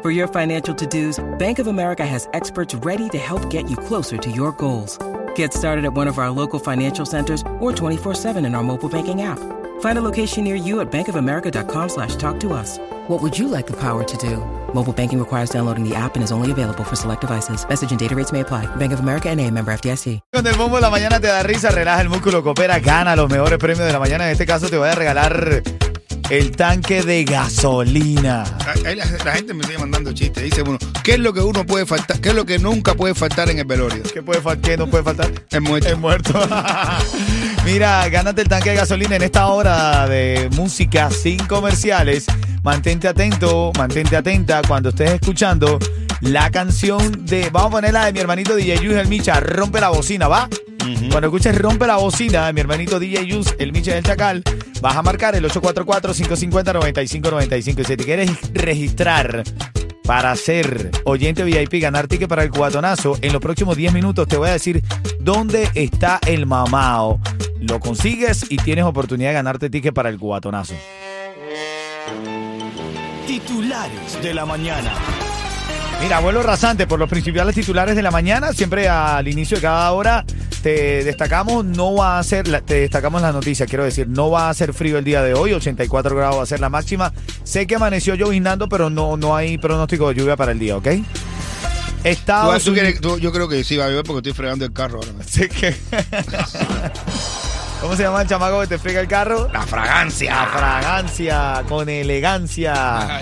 For your financial to dos, Bank of America has experts ready to help get you closer to your goals. Get started at one of our local financial centers or 24-7 in our mobile banking app. Find a location near you at bankofamerica.com slash talk to us. What would you like the power to do? Mobile banking requires downloading the app and is only available for select devices. Message and data rates may apply. Bank of America and a member FDIC. Cuando el bombo de la mañana te da risa, relaja el músculo, coopera, gana los mejores premios de la mañana. En este caso te voy a regalar el tanque de gasolina. Ahí la, la gente me sigue mandando chistes. Dice uno, ¿qué es lo que uno puede faltar? ¿Qué es lo que nunca puede faltar en el velorio? ¿Qué, puede fal- qué no puede faltar? El muerto. El muerto. Mira, gánate el tanque de gasolina en esta hora de música sin comerciales. Mantente atento, mantente atenta cuando estés escuchando la canción de. Vamos a poner la de mi hermanito DJ Yus, el Micha, rompe la bocina, ¿va? Cuando escuches rompe la bocina de mi hermanito DJ Yus, el Micha del Chacal, vas a marcar el 844-550-9595. Y si te quieres registrar para ser oyente VIP, ganar ticket para el cubatonazo, en los próximos 10 minutos te voy a decir dónde está el mamao. Lo consigues y tienes oportunidad de ganarte ticket para el cubatonazo. Titulares de la mañana. Mira, vuelo rasante por los principales titulares de la mañana. Siempre al inicio de cada hora te destacamos, no va a ser, te destacamos la noticia, quiero decir, no va a ser frío el día de hoy, 84 grados va a ser la máxima. Sé que amaneció lloviznando, pero no, no hay pronóstico de lluvia para el día, ¿ok? Estados tú quieres- Unidos. tú- yo creo que sí va a llover porque estoy fregando el carro ahora. Sé que- ¿Cómo se llama el chamaco que te frega el carro? La fragancia. La fragancia, con elegancia.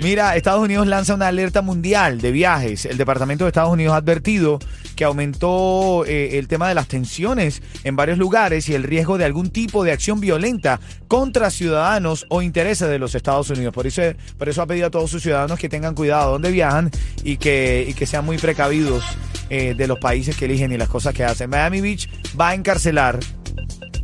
Mira, Estados Unidos lanza una alerta mundial de viajes. El Departamento de Estados Unidos ha advertido que aumentó eh, el tema de las tensiones en varios lugares y el riesgo de algún tipo de acción violenta contra ciudadanos o intereses de los Estados Unidos. Por eso, por eso ha pedido a todos sus ciudadanos que tengan cuidado donde viajan y que, y que sean muy precavidos eh, de los países que eligen y las cosas que hacen. Miami Beach va a encarcelar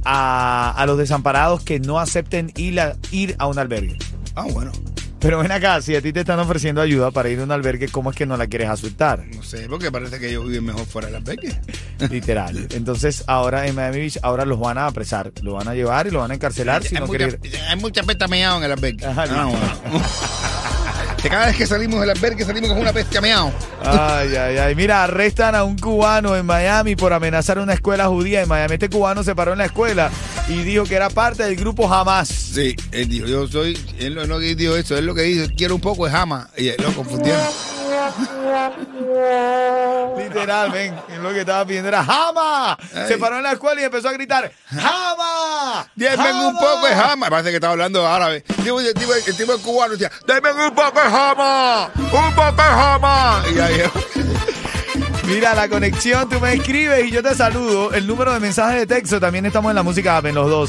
a, a los desamparados que no acepten ir a, ir a un albergue. Ah, bueno. Pero ven acá, si a ti te están ofreciendo ayuda para ir a un albergue, ¿cómo es que no la quieres asustar? No sé, porque parece que ellos viven mejor fuera de las beques. Literal. Entonces, ahora en Miami Beach, ahora los van a apresar, lo van a llevar y lo van a encarcelar si hay, no mucha, quiere ir. hay mucha pesta meado en el albergue. Ajá, Ah, bueno. Cada vez que salimos del albergue salimos con una bestia meado. Ay, ay, ay. Mira, arrestan a un cubano en Miami por amenazar una escuela judía en Miami. Este cubano se paró en la escuela y dijo que era parte del grupo Hamas. Sí, él dijo, yo soy, él no, no dijo eso, él lo que dice, quiero un poco de jama. Y él lo confundieron. Literal, ven, lo que estaba pidiendo era ¡Jama! Ay. Se paró en la escuela y empezó a gritar ¡Jama! Denme un poco de jama. Parece que estaba hablando árabe. El tipo, el tipo- el tipo es cubano decía, denme un poco de jama. Un poco de jama. Y ahí, Mira, la conexión, tú me escribes y yo te saludo. El número de mensajes de texto, también estamos en la música app, en los dos.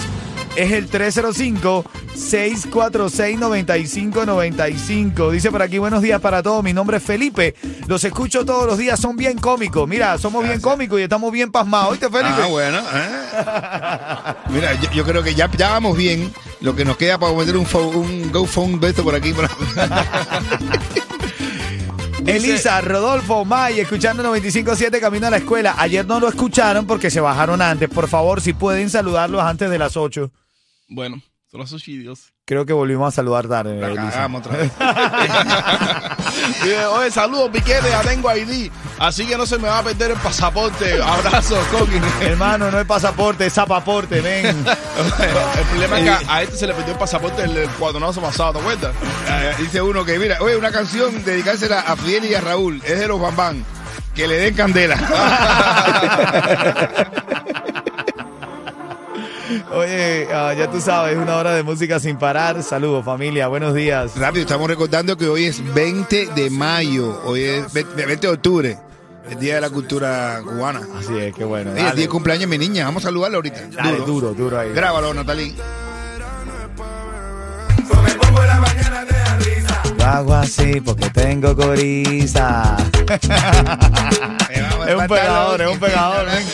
Es el 305-646-9595. Dice por aquí, buenos días para todos. Mi nombre es Felipe. Los escucho todos los días, son bien cómicos. Mira, somos bien cómicos y estamos bien pasmados. ¿Oíste, Felipe? Ah, bueno. ¿eh? Mira, yo, yo creo que ya, ya vamos bien. Lo que nos queda para meter un, un GoFund de esto por aquí. Elisa, Rodolfo, May, escuchando 95.7 camino a la escuela. Ayer no lo escucharon porque se bajaron antes. Por favor, si pueden saludarlos antes de las 8. Bueno, son los subsidios. Creo que volvimos a saludar tarde. La cagamos otra vez. Oye, saludos, piquete, ya tengo ID. Así que no se me va a perder el pasaporte. Abrazo, Coqui. Hermano, no es pasaporte, es zapaporte, ven. El problema es que a, este se le perdió el pasaporte el, cuadranazo pasado, ¿te acuerdas? Ah, Dice uno que, mira, oye, una canción dedicársela a Fidel y a Raúl. Es de los Bambán. Que le den candela. Oye, ah, ya tú sabes, una hora de música sin parar. Saludos, familia, buenos días. Rápido, estamos recordando que hoy es 20 de mayo. Hoy es 20 20 de octubre. El Día de la Cultura Cubana. Así es, qué bueno. El día de cumpleaños de mi niña. Vamos a saludarla ahorita. dale, duro, duro ahí. Grábalo, Natalí. lo hago así porque tengo coriza. es un pegador, es un pegador. ven.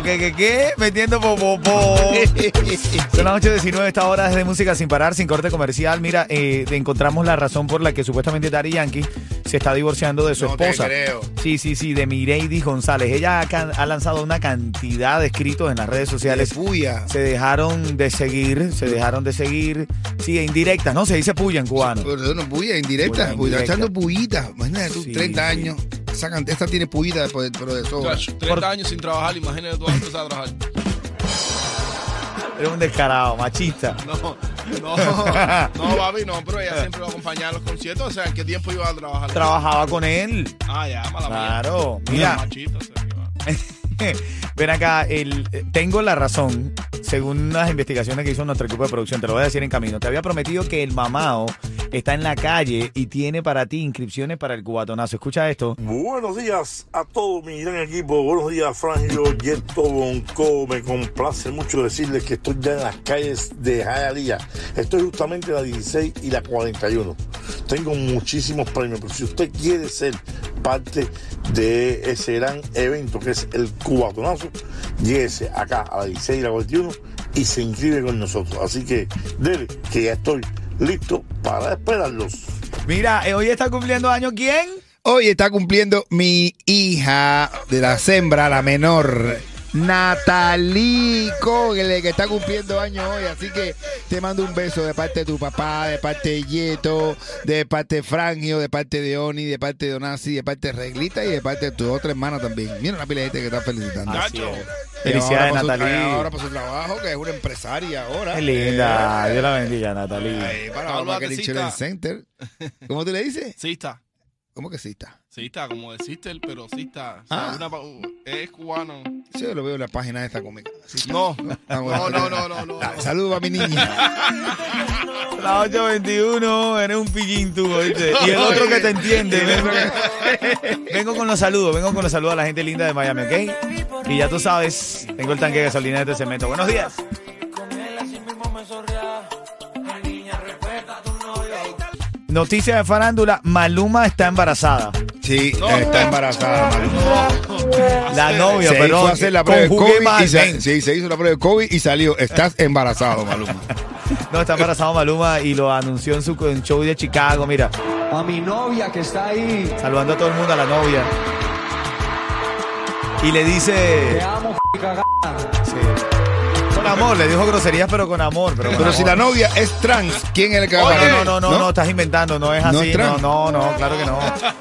¿A qué, qué, qué? Metiendo popopó. Son las 8.19, esta hora es de música sin parar, sin corte comercial. Mira, eh, encontramos la razón por la que supuestamente Daddy Yankee se está divorciando de su No te esposa. creo. Sí, sí, sí, de Mireidi González. Ella ha, lanzado una cantidad de escritos en las redes De sociales. puya. Se dejaron de seguir, se dejaron de seguir. Sí, indirectas, ¿no? Se dice puya en cubano. Pero no, puya, indirecta. Puya, Puya, indirecta. echando puyita. Imagínate tú, Sí, 30 sí. Sacan, esta tiene después, pero de sobra. Chacho, 30 años sin trabajar, imagínate tú antes a trabajar. Eres un descarado, machista. No, no, no, papi, no, pero ella siempre va a acompañar a los conciertos. O sea, ¿en qué tiempo iba a trabajar? Trabajaba con él. ah, ya, mala mía. Claro. Mira, Mira, machito, o sea, que va. ven acá, el, tengo la razón, según las investigaciones que hizo nuestro equipo de producción, te lo voy a decir en camino. Te había prometido que el mamao está en la calle y tiene para ti inscripciones para el cubatonazo. Escucha esto. Buenos días a todo mi gran equipo. Buenos días, Frangio, Yeto, Bonco. Me complace mucho decirles que estoy ya en las calles de Jayalía. Estoy justamente en la 16 y la 41. Tengo muchísimos premios, pero si usted quiere ser parte de ese gran evento que es el Cubatonazo, lléguese acá a la 16 y la 41 y se inscribe con nosotros. Así que dele, que ya estoy listo para esperarlos. Mira, eh, hoy está cumpliendo año quién? Hoy está cumpliendo mi hija de la sembra, la menor. Natalie Cogle, que está cumpliendo años hoy, así que te mando un beso de parte de tu papá, de parte de Yeto, de parte de Frangio, de parte de Oni, de parte de Donasi, de parte de Reglita y de parte de tu otra hermana también. Mira una pila de gente que está felicitando. Felicidades, Ahora por su- Natalie. ahora por su trabajo, que es una empresaria ahora. Qué linda. Eh, Dios la bendiga, Natalie. Ahí, para Pablo Marketing Batecita. Challenge Center. ¿Cómo tú le dices? Sí está. ¿Cómo que sí está? Sí está, como de Sister, pero sí está. O sea, Ah. una pa- es cubano. Sí, yo lo veo en la página de esta cómica. Sí está. No, Ah, no, bueno. no, no, no, no. Ah, Saludos a mi niña. La 821, eres un pillín tú, ¿oíste? Y el otro que te entiende. Vengo, vengo con los saludos, vengo con los saludos a la gente linda de Miami, ¿ok? Y ya tú sabes, tengo el tanque de gasolina de este cemento. Buenos días. Noticia de farándula, Maluma está embarazada. Sí, está embarazada. Maluma. La novia, Se perdón. hizo hacer la prueba de COVID mal, y se, sí, se hizo la prueba de COVID y salió. Estás embarazado, Maluma. No, está embarazada Maluma y lo anunció en su en show de Chicago, mira. A mi novia que está ahí. Saludando a todo el mundo, a la novia. Y le Te dice... amo, cagada. sí. Amor, le dijo groserías, pero con amor. Pero, con Pero si la novia es trans, ¿quién es el que va a pagar? no, no, no, no, estás inventando, no es ¿No así, es no, trans? no, no, claro que no.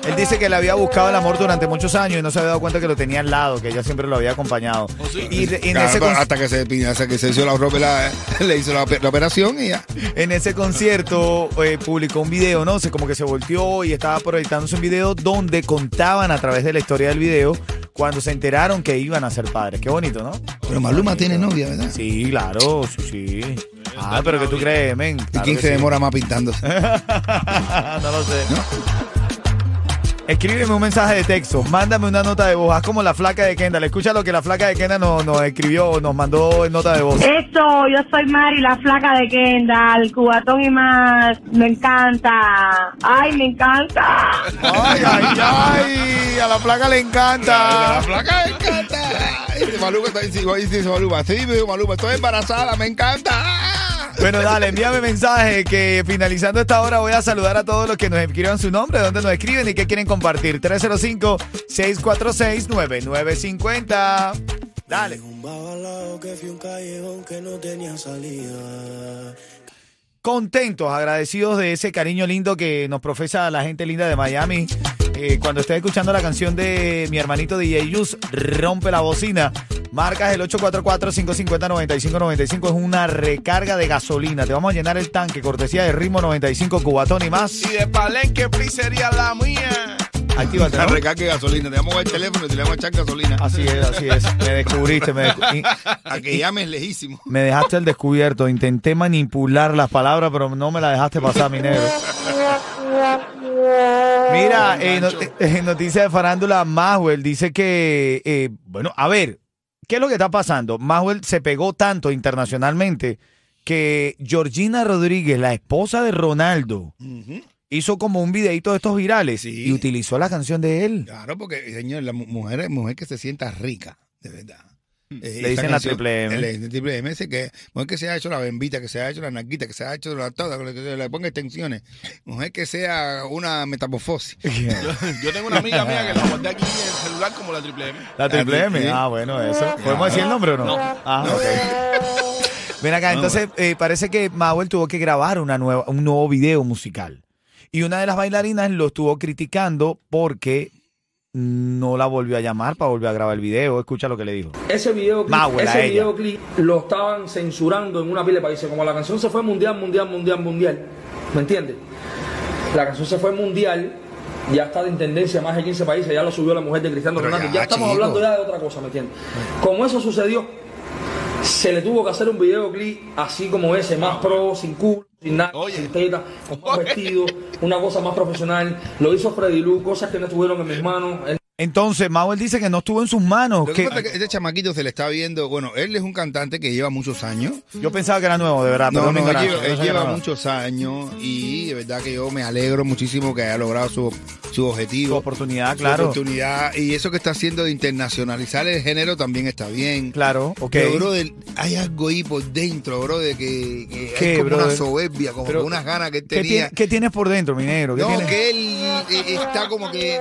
Él dice que le había buscado el amor durante muchos años y no se había dado cuenta que lo tenía al lado, que ella siempre lo había acompañado. ¿Oh, sí? Y, de- y en, Claro, ese hasta que se hasta que se hizo la, la- le hizo la, la operación y ya. en ese concierto eh, publicó un video, ¿no? Se como que se volteó y estaba proyectándose un video donde contaban a través de la historia del video cuando se enteraron que iban a ser padres. Qué bonito, ¿no? Pero Maluma tiene novia, ¿verdad? Sí, claro, sí, sí. Ah, pero que tú crees, men. ¿Y Claro quién que se sí. demora más pintándose? no lo sé. Escríbeme un mensaje de texto, mándame una nota de voz, haz como la flaca de Kendall. Escucha lo que la flaca de Kendall nos, nos escribió, nos mandó en nota de voz. Eso, yo soy Mari, la flaca de Kendall, cubatón y más. Me encanta. Ay, me encanta. Ay, ay, ay, a la flaca le La encanta. flaca me encanta. Dice Maluma, dice Maluma, sí, Maluma, estoy embarazada, me encanta. Bueno, dale, envíame mensaje que finalizando esta hora voy a saludar a todos los que nos escriban su nombre, dónde nos escriben y qué quieren compartir. 305-646-9950. Dale. Contentos, agradecidos de ese cariño lindo que nos profesa la gente linda de Miami. Eh, cuando estés escuchando la canción de mi hermanito DJ Yus, rompe la bocina. Marcas el 844-550-9595. Es una recarga de gasolina. Te vamos a llenar el tanque, cortesía de Ritmo 95 Cubatón y más. Y de Palenque Pizzería la mía. Actívate, La ¿no? recarga de gasolina, te vamos a dar el teléfono y te le vamos a echar gasolina. Así es, así es. Me descubriste, me, descu- y- A que llames lejísimo. me dejaste el descubierto. Intenté manipular las palabras, pero no me la dejaste pasar, mi negro. Mira, eh, no- eh, noticia de farándula, Maxwell dice que, eh, bueno, a ver, ¿qué es lo que está pasando? Maxwell se pegó tanto internacionalmente que Georgina Rodríguez, la esposa de Ronaldo, hizo como un videito de estos virales Sí. y utilizó la canción de él. Claro, porque, señor, la mu- mujer es mujer que se sienta rica, de verdad. Eh, Le dicen la triple M. Le dicen triple M, dice que mujer que se ha hecho la bembita, que se ha hecho la naquita, que se ha hecho la toda, que se le ponga extensiones. Mujer que sea una metamorfosis. Yo, yo tengo una amiga mía que la guardé aquí en el celular como la triple M. La triple M. Ah, bueno, eso. ¿Podemos decir el nombre o no? Ah, ok. Ven acá, entonces eh, parece que Mauel tuvo que grabar una nueva, un nuevo video musical. Y una de las bailarinas lo estuvo criticando porque no la volvió a llamar para volver a grabar el video. Escucha lo que le dijo. Ese videoclip, Mauel, a ese videoclip lo estaban censurando en una pila de países. Como la canción se fue mundial, mundial, mundial, mundial. ¿Me entiendes? La canción se fue mundial, ya está en tendencia más de 15 países, ya lo subió la mujer de Cristiano Ronaldo. ya, Ya, estamos chico. hablando ya de otra cosa, ¿me entiendes? Como eso sucedió, se le tuvo que hacer un videoclip así como ese, más pro, sin culo, sin nada, Oye. sin teta, con más vestido, una cosa más profesional. Lo hizo Freddy Lu, cosas que no estuvieron en mis manos. Él Entonces, Mauel dice que no estuvo en sus manos. Lo que Que, pasa es que este chamaquito se le está viendo, bueno, él es un cantante que lleva muchos años. yo pensaba que era nuevo, de verdad. No, mi no, él lleva, él que lleva muchos años y de verdad que yo me alegro muchísimo que haya logrado su, su Su objetivo. oportunidad, su claro. oportunidad. Y eso que está haciendo de internacionalizar el género también está bien. Claro, ok. Pero, hay algo ahí por dentro, brother, que, que ¿Qué, hay como brother? una soberbia, como Pero, que unas ganas que él ¿Qué, tenía. qué tienes por dentro, mi negro? ¿Qué No, tienes? que él eh, está como que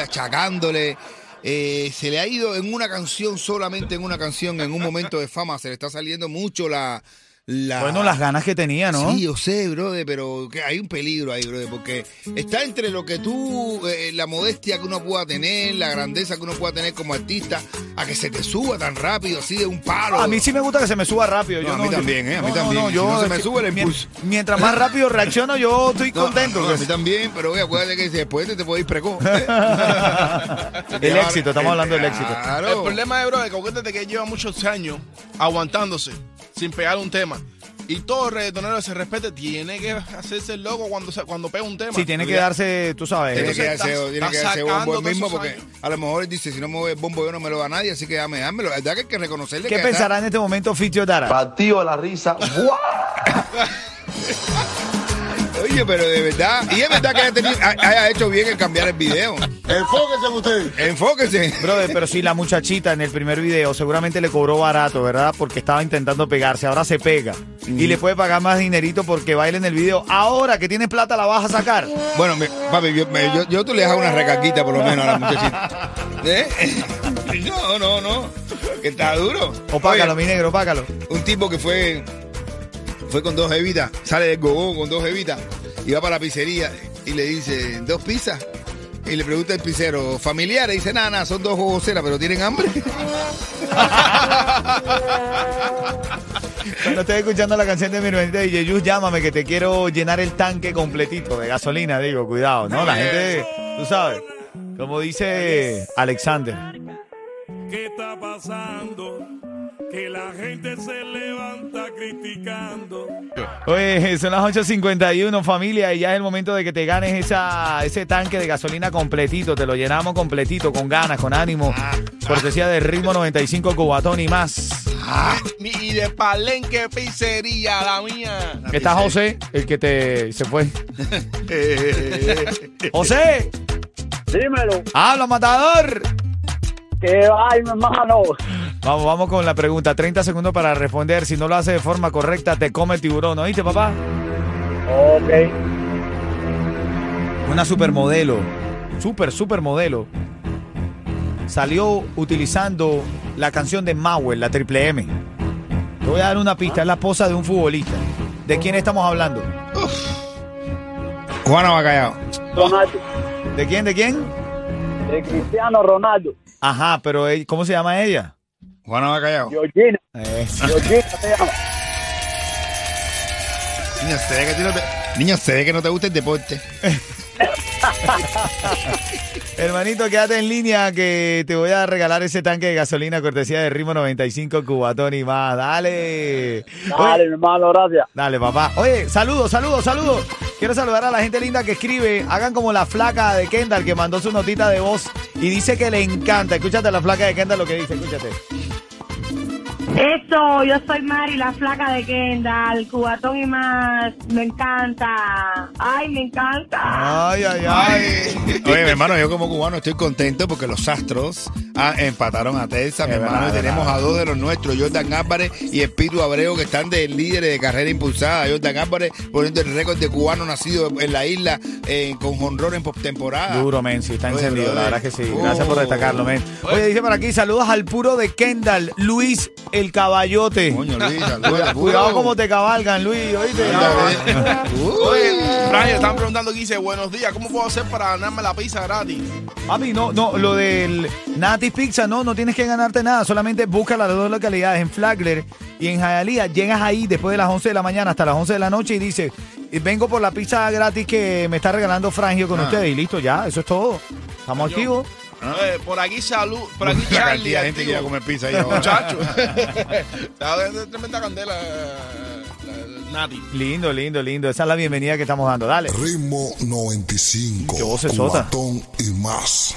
achacándole. eh, se le ha ido en una canción, solamente en una canción, en un momento de fama, se le está saliendo mucho la. La Bueno, las ganas que tenía, ¿no? Sí, yo sé, brother, pero que hay un peligro ahí, brother, porque está entre lo que tú, eh, la modestia que uno pueda tener, la grandeza que uno pueda tener como artista, a que se te suba tan rápido, así de un palo. A mí sí me gusta que se me suba rápido. No, yo a mí también, ¿eh? A mí no, no, también. no, Si yo, no se me sube, mien- impulso. Mientras más rápido reacciono, yo estoy No, contento. a mí también, pero oye, acuérdate que después te, te puede ir precoz. el éxito, estamos hablando del éxito. Claro. El problema es, bro, de que acuérdate que él lleva muchos años aguantándose sin pegar un tema. Y todo reggaetonero que se respete tiene que hacerse el loco cuando, se- cuando pega un tema. Sí, tiene que darse, tú sabes. Tiene que darse, estás- tiene que estás darse bombo él todos mismo esos porque años. a lo mejor él dice, si no me mueve el bombo yo no me lo da nadie, así que dame, dámelo. La verdad que hay que reconocerle ¿Qué que pensará en este momento Fitio Dara? Partido de la risa. ¡Guau! Oye, pero de verdad, y es verdad que haya, tenido- ha- haya hecho bien en cambiar el video. Enfóquense en ustedes. Enfóquese. Brother, pero si la muchachita en el primer video seguramente le cobró barato, ¿verdad? Porque estaba intentando pegarse, ahora se pega. Y le puede pagar más dinerito porque baila en el video. Ahora que tiene plata la vas a sacar. Bueno, me- papi, yo, me- yo, yo tú le dejas una recaquita por lo menos a la muchachita. ¿Eh? No, no, no. Que está duro. Opácalo, Oye, mi negro, opácalo. un tipo que fue fue con dos evitas, sale del gogó con dos evitas y va para la pizzería y le dice, ¿dos pizzas? Y le pregunta el pizzero, ¿familiares? Y dice, nada, nada, son dos gogoceras, pero ¿tienen hambre? Cuando estés escuchando la canción de mi hermanita de Yeyus, llámame que te quiero llenar el tanque completito de gasolina, digo, cuidado, ¿no? La gente, tú sabes, como dice Alexander. ¿Qué está pasando? Que la gente se levanta criticando. Oye, son las 8.51 familia y ya es el momento de que te ganes esa, ese tanque de gasolina completito, te lo llenamos completito, con ganas, con ánimo, cortesía de Ritmo 95 Cubatón y más. Mi- Y de Palenque Pizzería, la mía. Está José, el que te se fue. José, Dímelo, habla matador. que ay, mi hermano. Vamos, vamos con la pregunta. 30 segundos para responder. Si no lo hace de forma correcta, te come el tiburón. ¿Oíste, papá? Ok. Una supermodelo. Super, supermodelo. Salió utilizando la canción de Mauer, la triple M. Te voy a dar una pista. Es la esposa de un futbolista. ¿De quién estamos hablando? Juana Bacallao. Ronaldo. ¿De quién? ¿De quién? De Cristiano Ronaldo. Ajá, pero él- ¿cómo se llama ella? Juana Bacallao. Georgina. Eh, Georgina se llama. Niño, se ve que, no te, niño, se ve que no te gusta el deporte. Hermanito, quédate en línea que te voy a regalar ese tanque de gasolina cortesía de Ritmo 95 Cubatón y más. Dale. Dale, Oye, hermano, gracias. dale, papá. Oye, saludos, saludos, saludos. Quiero saludar a la gente linda que escribe. Hagan como la flaca de Kendall que mandó su notita de voz y dice que le encanta. Escúchate la flaca de Kendall lo que dice, escúchate. Eso, yo soy Mari, la flaca de Kendall, cubatón y más. Me encanta. Ay, me encanta. Ay, ay, ay. Oye, mi hermano, yo como cubano estoy contento porque los Astros ah, empataron a Texas, mi Es hermano, verdad, y tenemos verdad. a dos de los nuestros, Jordan Álvarez y Espíritu Abreu, que están de líderes de carrera impulsada. Jordan Álvarez poniendo el récord de cubano nacido en la isla eh, con honrón en postemporada. Duro, men, sí, está Oye, encendido, la verdad que sí. Gracias por Oh. destacarlo, men. Oye, dice por aquí, saludos al puro de Kendall, Luis el caballote. Coño, Luis, saludos al Cuidado, cómo te cabalgan, Luis, oíste. Anda, Oye. Brian, están preguntando aquí, dice, buenos días, ¿cómo puedo hacer para ganarme la pizza gratis? Papi, no, no, lo del Nati Pizza, no, no tienes que ganarte nada, solamente busca las dos localidades, en Flagler y en Hialeah. Llegas ahí después de las 11 de la mañana hasta las 11 de la noche y dices, vengo por la pizza gratis que me está regalando Frangio con Ah. ustedes. Y listo, ya, eso es todo. Estamos activos. Oye, por aquí salud, por aquí La Charlie, cantidad de gente que iba a activo. comer pizza ahí ahora. Muchacho. Tremenda candela, la- la- Nati. Lindo, lindo, lindo. Esa es la bienvenida que estamos dando. Dale. Ritmo 95. Qué voz es sota. Y más.